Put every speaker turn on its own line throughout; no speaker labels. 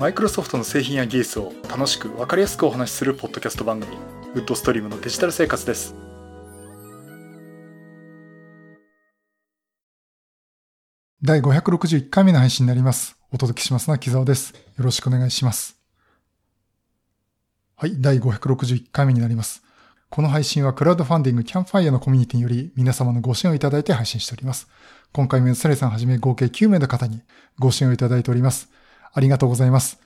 マイクロソフトの製品や技術を楽しく分かりやすくお話しするポッドキャスト番組ウッドストリームのデジタル生活です
第561回目の配信になります。お届けしますのは木澤です。よろしくお願いします。はい、第561回目になります。この配信はクラウドファンディングキャンファイアのコミュニティにより皆様のご支援をいただいて配信しております。今回もサレさんはじめ合計9名の方にご支援をいただいております。ありがとうございます。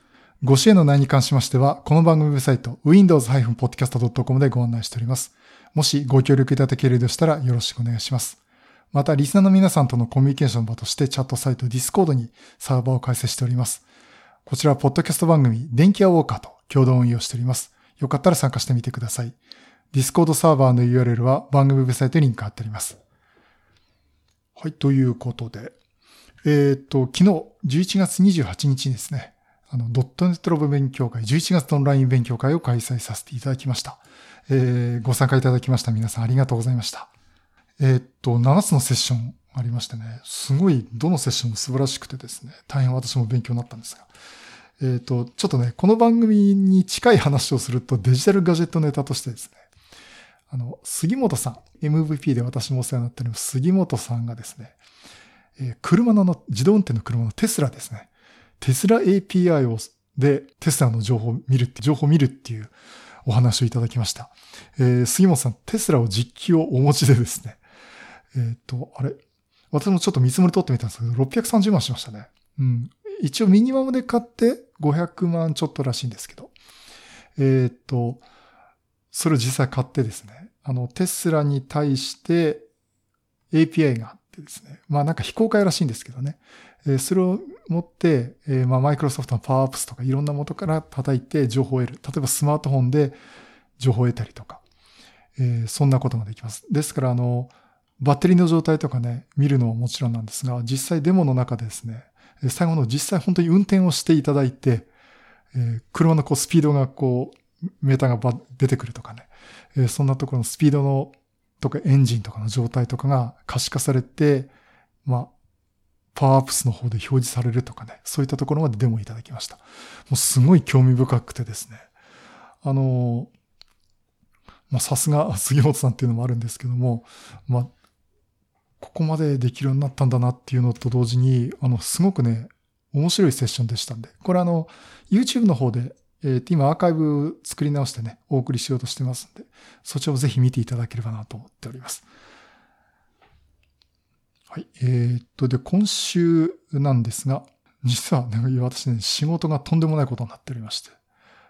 ご支援の内容に関しましては、この番組ウェブサイト windows-podcast.com でご案内しております。もしご協力いただけるとしたらよろしくお願いします。また、リスナーの皆さんとのコミュニケーションの場としてチャットサイト Discord にサーバーを開設しております。こちらはポッドキャスト番組電気屋ウォーカーと共同運用しております。よかったら参加してみてください。Discord サーバーの URL は番組ウェブサイトにリンク貼ってあります。はい、ということで。えっ、と、昨日11月28日にですね、あの、ドットネットロブ勉強会、11月のオンライン勉強会を開催させていただきました。えーご参加いただきました皆さんありがとうございました。えーっと、7つのセッションありましてね、すごい、どのセッションも素晴らしくてですね、大変私も勉強になったんですが。えーっと、ちょっとね、この番組に近い話をするとデジタルガジェットネタとしてですね、あの、杉本さん、MVP で私もお世話になっております杉本さんがですね、えー車の自動運転の車のテスラですね、テスラ API をでテスラの情報を見るって、情報を見るっていうお話をいただきました。えー杉本さん、テスラを実機をお持ちでですね、えっ、と、あれ、私もちょっと見積もり取ってみたんですけど、630万しましたね。うん。一応ミニマムで買って500万ちょっとらしいんですけど。えっ、と、それを実際買ってですね、あの、テスラに対して API があってですね、まあなんか非公開らしいんですけどね、えそれを持って、えーまあマイクロソフトのパワーアップスとかいろんなものから叩いて情報を得る。例えばスマートフォンで情報を得たりとか、えそんなことができます。ですから、あの、バッテリーの状態とかね、見るのはもちろんなんですが、実際デモの中でですね、最後の実際本当に運転をしていただいて、えー車のこうスピードがこう、メーターが出てくるとかね、えそんなところのスピードのとかエンジンとかの状態とかが可視化されて、まあ、パワーアップスの方で表示されるとかね、そういったところまでデモいただきました。もうすごい興味深くてですね、あの、まあさすが 杉本さんっていうのもあるんですけども、まあ、ここまでできるようになったんだなっていうのと同時に、あの、すごくね、面白いセッションでしたんで、これあの、YouTube の方で、えーと今アーカイブ作り直してね、お送りしようとしてますんで、そちらをぜひ見ていただければなと思っております。はい。えーっと、で、今週なんですが、実はね、私ね、仕事がとんでもないことになっておりまして。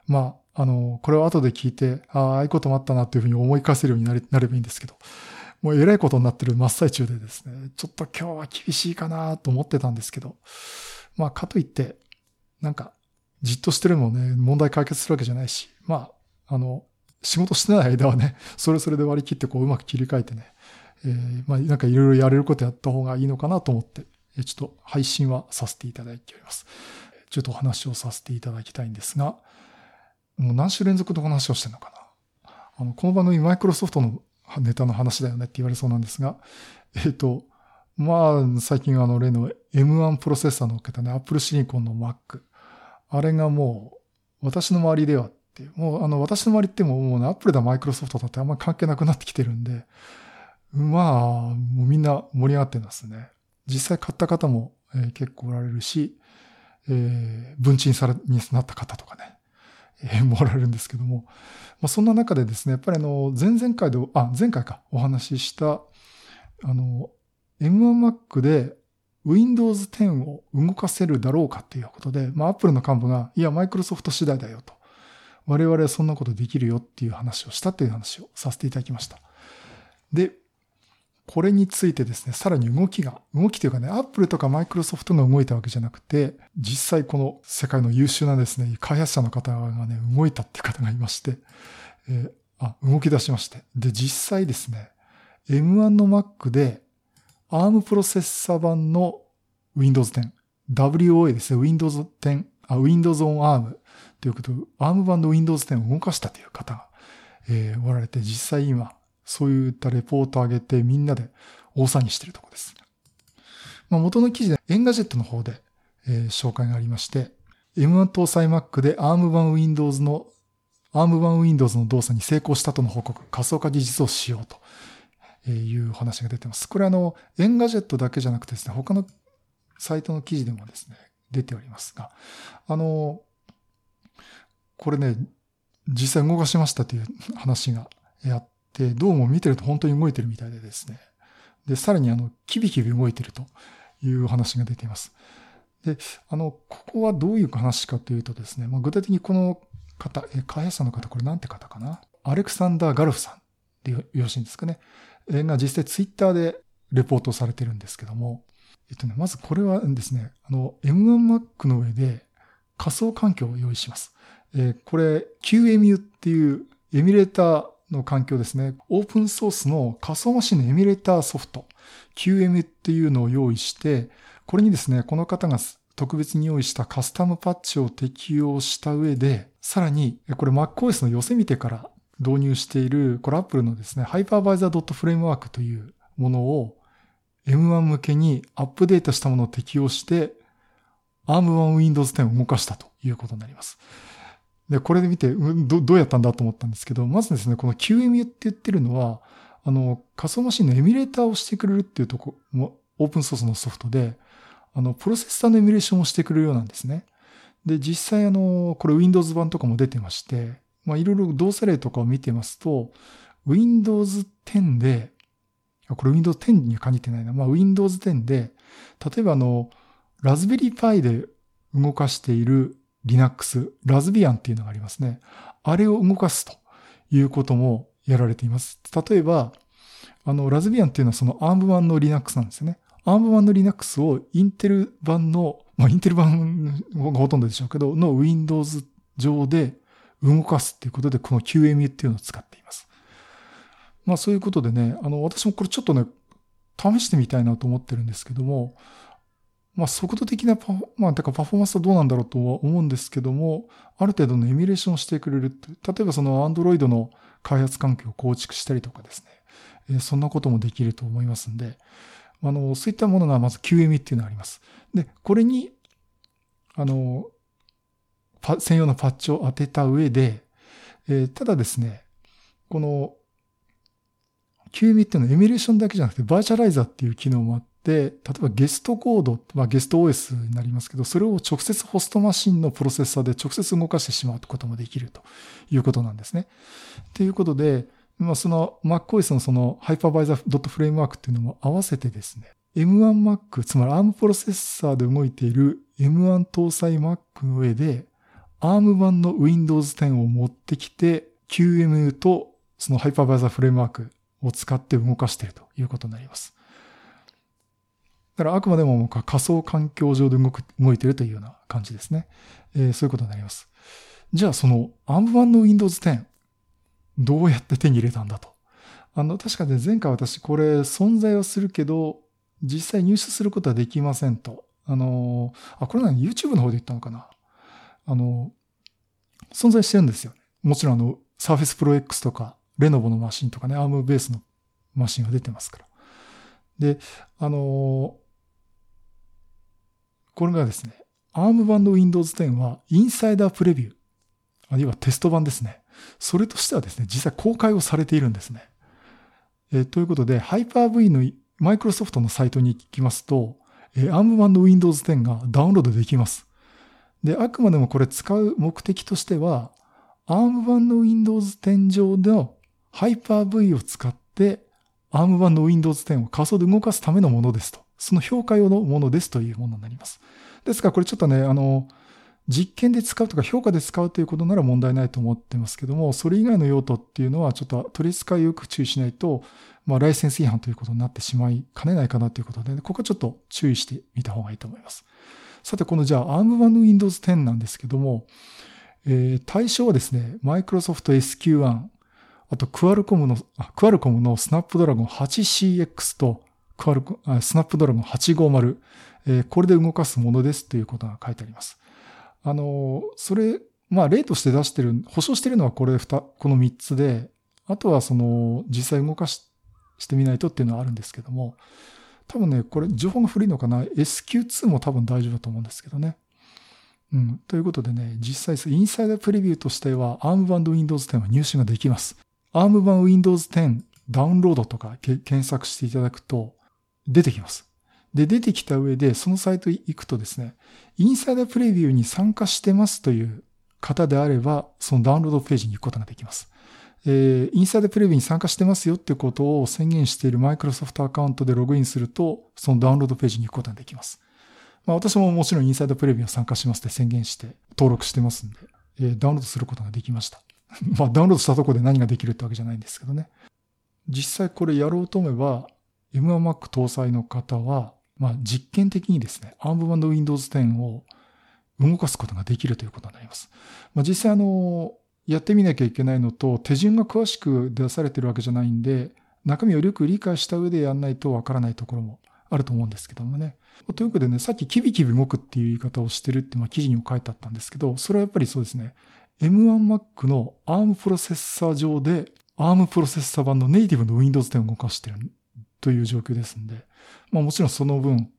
まあ、あの、これを後で聞いて、ああ、ああいこともあったなというふうに思い返せるようになれなればいいんですけど、もうえらいことになってる真っ最中でですね、ちょっと今日は厳しいかなと思ってたんですけど、まあ、かといって、なんか、じっとしてるのもね、問題解決するわけじゃないし、まあ、あの、仕事してない間はね、それそれで割り切ってこううまく切り替えてね、えーまあ、なんかいろいろやれることやった方がいいのかなと思って、ちょっと配信はさせていただいております。ちょっとお話をさせていただきたいんですが、もう何週連続でお話をしてるのかな。あの、この番組マイクロソフトのネタの話だよねって言われそうなんですが、えっ、と、まあ、最近あの例の M1 プロセッサーのっけたね、Apple Silicon の Mac。あれがもう、私の周りではって、もうあの、私の周りってもうもうね、Apple だマイクロソフトだってあんまり関係なくなってきてるんで、まあ、もうみんな盛り上がってますね。実際買った方も、えー結構おられるし、えー分賃され、になった方とかね、えーもおられるんですけども、まあ、そんな中でですね、やっぱりあの、前々回で、あ、前回か、お話しした、あの、M1Mac で Windows 10を動かせるだろうかっていうことで、まあ、Apple の幹部が、いや、マイクロソフト次第だよと。我々はそんなことできるよっていう話をしたっていう話をさせていただきました。で、これについてですね、さらに動きが、動きというかね、Apple とか Microsoft が動いたわけじゃなくて、実際この世界の優秀なですね、開発者の方がね、動いたっていう方がいまして、えーあ、動き出しまして。で、実際ですね、M1 の Mac で ARM プロセッサ版の Windows 10、WOA ですね、Windows 10、あ、Windows on ARM ということ。で、ARM 版の Windows 10を動かしたという方が、えーおられて、実際今、そういったレポートを上げてみんなで大騒ぎしているところです。まあ、元の記事で Engadget の方で、えー紹介がありまして、M1 搭載 Mac で ARM 版 Windows の ARM 版 Windows の動作に成功したとの報告、仮想化技術を使用と。いう話が出てます。これあの、 Engadget だけじゃなくてですね、他のサイトの記事でもですね、出ておりますが、あの、これね、実際動かしましたという話があって、どうも見てると本当に動いてるみたいでですね。で、さらにあの、キビキビ動いてるという話が出ています。で、あの、ここはどういう話かというとですね、まあ、具体的にこの方、え、開発者の方、これなんて方かな？アレクサンダー・ガルフさんでよろしいんですかね。えが実際ツイッターでレポートされてるんですけども、えっとね、まずこれはですね、あの、M1Mac の上で仮想環境を用意します。えー、これ QEMU っていうエミュレーターの環境ですね。オープンソースの仮想マシンのエミュレーターソフト QEMU っていうのを用意して、これにですね、この方が特別に用意したカスタムパッチを適用した上で、さらに、これ MacOS の寄せ見てから導入している、これ Apple のですね、Hypervisor.Framework というものを M1 向けにアップデートしたものを適用して、ARM1 Windows 10を動かしたということになります。で、これで見て、ど、どうやったんだと思ったんですけど、まずですね、この QEMU って言ってるのは、あの、仮想マシンのエミュレーターをしてくれるっていうとこも、オープンソースのソフトで、あの、プロセッサーのエミュレーションをしてくれるようなんですね。で、実際あの、これ Windows 版とかも出てまして、まあ、いろいろ動作例とかを見てますと、Windows 10で、これ Windows 10に限ってないな。まあ、Windows 10で、例えばあの、ラズベリーパイで動かしている Linux、ラズビアンっていうのがありますね。あれを動かすということもやられています。例えば、あの、ラズビアンっていうのはその ARM 版の Linux なんですよね。ARM 版の Linux をインテル版の、まあ、インテル版がほとんどでしょうけど、の Windows 上で動かすっていうことで、この QMU っていうのを使っています。まあそういうことでね、あの、私もこれちょっとね、試してみたいなと思ってるんですけども、まあ、速度的なパフォ、まあ、だかパフォーマンスはどうなんだろうとは思うんですけども、ある程度のエミュレーションをしてくれるって例えばその Android の開発環境を構築したりとかですね、えー、そんなこともできると思いますんで、あの、そういったものがまず QEMI っていうのがあります。で、これに、あの、専用のパッチを当てた上で、えー、ただですね、この QEMI っていうのはエミュレーションだけじゃなくてバーチャライザーっていう機能もあって、例えばゲストコード、まあ、ゲスト OS になりますけど、それを直接ホストマシンのプロセッサーで直接動かしてしまうこともできるということなんですね。ということで、まあ、その MacOS のその Hypervisor.Framework っていうのも合わせてですね、M1Mac、つまり ARM プロセッサーで動いている M1 搭載 Mac の上で ARM 版の Windows 10を持ってきて QMU とその Hypervisor フレームワークを使って動かしているということになります。だからあくまでも仮想環境上で動く動いているというような感じですね。えー、そういうことになります。じゃあその ARM 版の Windows 10、どうやって手に入れたんだと。あの、確かね、前回私これ存在はするけど、実際入手することはできませんと。あの、あ、これ何 ?YouTube の方で言ったのかなあの、存在してるんですよね。もちろんあの、Surface Pro X とか、レノボのマシンとかね、ARM ベースのマシンが出てますから。で、あの、これがですね、ARM 版の Windows 10はインサイダープレビュー、あるいはテスト版ですね。それとしてはですね、実際公開をされているんですね。え、ということで、Hyper-V のマイクロソフトのサイトに行きますと、えー、ARM 版の Windows 10がダウンロードできます。で、あくまでもこれ使う目的としては、ARM 版の Windows 10上の Hyper-V を使って ARM 版の Windows 10を仮想で動かすためのものですと。その評価用のものですというものになります。ですからこれちょっとね、あの、実験で使うとか評価で使うということなら問題ないと思ってますけども、それ以外の用途っていうのはちょっと取り扱いよく注意しないと、まあライセンス違反ということになってしまいかねないかなということで、ここはちょっと注意してみた方がいいと思います。さて、このじゃあ ARM 版の Windows 10なんですけども、えー、対象はですね、Microsoft SQ1、あとクアルコムの、クアルコムのスナップドラゴン 8CX とクアルコ、スナップドラゴン850、これで動かすものですということが書いてあります。あの、それ、まあ例として出してる、保証してるのはこれ二、この3つで、あとはその実際動かししてみないとっていうのはあるんですけども、多分ね、これ情報が古いのかな ?SQ2 も多分大丈夫だと思うんですけどね。うん。ということでね、実際、インサイダープレビューとしては、ARM 版 Windows 10は入手ができます。ARM 版 Windows 10ダウンロードとか検索していただくと、出てきます。で、出てきた上で、そのサイト行くとですね、インサイダープレビューに参加してますという方であれば、そのダウンロードページに行くことができます。えー、インサイダープレビューに参加してますよっていうことを宣言しているマイクロソフトアカウントでログインすると、そのダウンロードページに行くことができます。まあ私ももちろんインサイダープレビューに参加しますって宣言して登録してますんで、えー、ダウンロードすることができました。まあダウンロードしたとこで何ができるってわけじゃないんですけどね。実際これやろうと思えば、M1Mac 搭載の方は、まあ実験的にですね、ARM 版の Windows 10を動かすことができるということになります。まあ実際あの、やってみなきゃいけないのと、手順が詳しく出されてるわけじゃないんで、中身をよく理解した上でやんないとわからないところもあると思うんですけどもね。ということでね、さっきキビキビ動くっていう言い方をしてるって、まあ記事にも書いてあったんですけど、それはやっぱりそうですね。M1Mac の ARM プロセッサー上で ARM プロセッサー版のネイティブの Windows 10を動かしてるという状況ですんで、まあもちろんその分、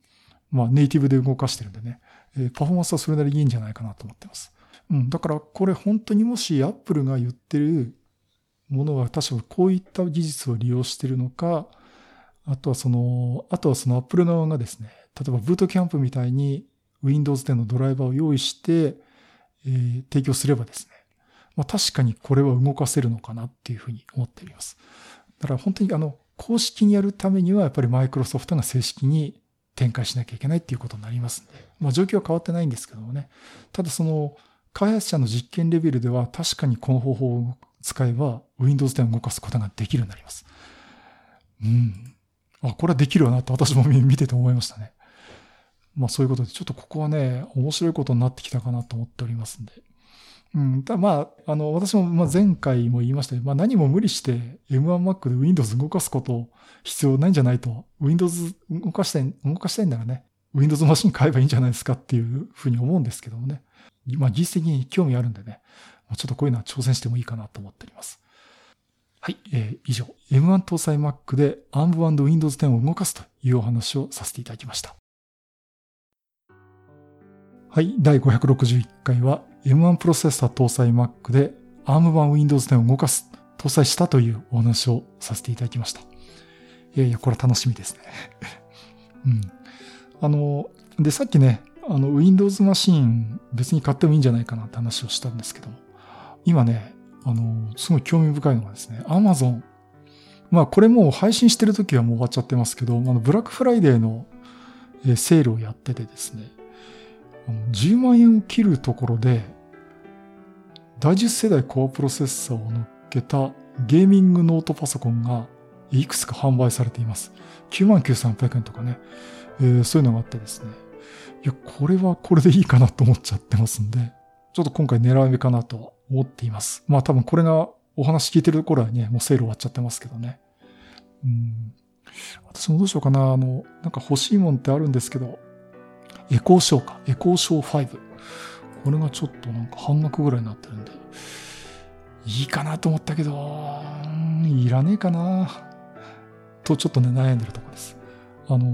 まあネイティブで動かしてるんでね、えパフォーマンスはそれなりにいいんじゃないかなと思ってます。うん、だからこれ本当にもし Apple が言ってるものは確かこういった技術を利用してるのか、あとはその、あとはその Apple 側がですね、例えばブートキャンプみたいに Windows 10のドライバーを用意して、えー、提供すればですね、まあ確かにこれは動かせるのかなっていうふうに思っております。だから本当にあの、公式にやるためにはやっぱりマイクロソフトが正式に展開しなきゃいけないっていうことになりますんで、まあ状況は変わってないんですけどもね。ただその、開発者の実験レベルでは確かにこの方法を使えば Windows 10を動かすことができるようになります。うん。あ、これはできるよなと私も見てて思いましたね。まあそういうことで、ちょっとここはね、面白いことになってきたかなと思っておりますんで。うん。ただまあ、あの、私もま前回も言いましたけど、まあ何も無理して M1Mac で Windows 動かすこと必要ないんじゃないと。Windows 動かしたい、動かしたいんならね、Windows マシン買えばいいんじゃないですかっていうふうに思うんですけどもね。まあ技術的に興味あるんでね、ちょっとこういうのは挑戦してもいいかなと思っております。はい、えー、以上、M1 搭載 Mac で ARM& Windows 10を動かすというお話をさせていただきました。はい、第561回は M1 プロセッサー搭載 Mac で ARM 版 Windows 10を動かす、搭載したというお話をさせていただきました。いやいや、これ楽しみですね。うん。あの、で、さっきね、あの、Windows マシン別に買ってもいいんじゃないかなって話をしたんですけど、今ね、あの、すごい興味深いのがですね、Amazon。まあこれもう配信してる時はもう終わっちゃってますけど、あの、ブラックフライデーのセールをやっててですね、10万円を切るところで、第10世代コアプロセッサーを乗っけたゲーミングノートパソコンがいくつか販売されています。99,800円とかね、えー、そういうのがあってですね。いや、これはこれでいいかなと思っちゃってますんで、ちょっと今回狙い目かなと思っています。まあ多分これがお話聞いてる頃はね、もうセール終わっちゃってますけどね。うん。私もどうしようかな。あの、なんか欲しいもんってあるんですけど、エコーショーか。エコーショー5。これがちょっとなんか半額ぐらいになってるんで、いいかなと思ったけど、いらねえかなとちょっとね、悩んでるとこです。あの、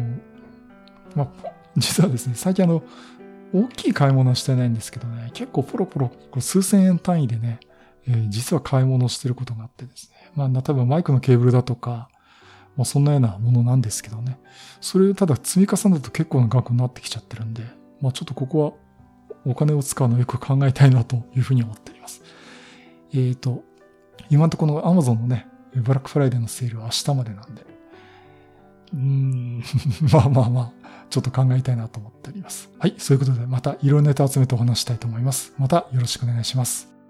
まあ、実はですね、最近あの、大きい買い物はしてないんですけどね、結構ポロポロ数千円単位でね、えー、実は買い物してることがあってですね。まあ、例えばマイクのケーブルだとか、まあ、そんなようなものなんですけどね。それをただ積み重ねると結構な額になってきちゃってるんで、まあ、ちょっとここはお金を使うのをよく考えたいなというふうに思っております。えっ、ー、と、今んところの Amazon のね、ブラックフライデーのセールは明日までなんで、うん、まあまあまあ、ちょっと考えたいなと思っております。はい、そういうことでまたいろんなネタ集めてお話したいと思います。またよろしくお願いします。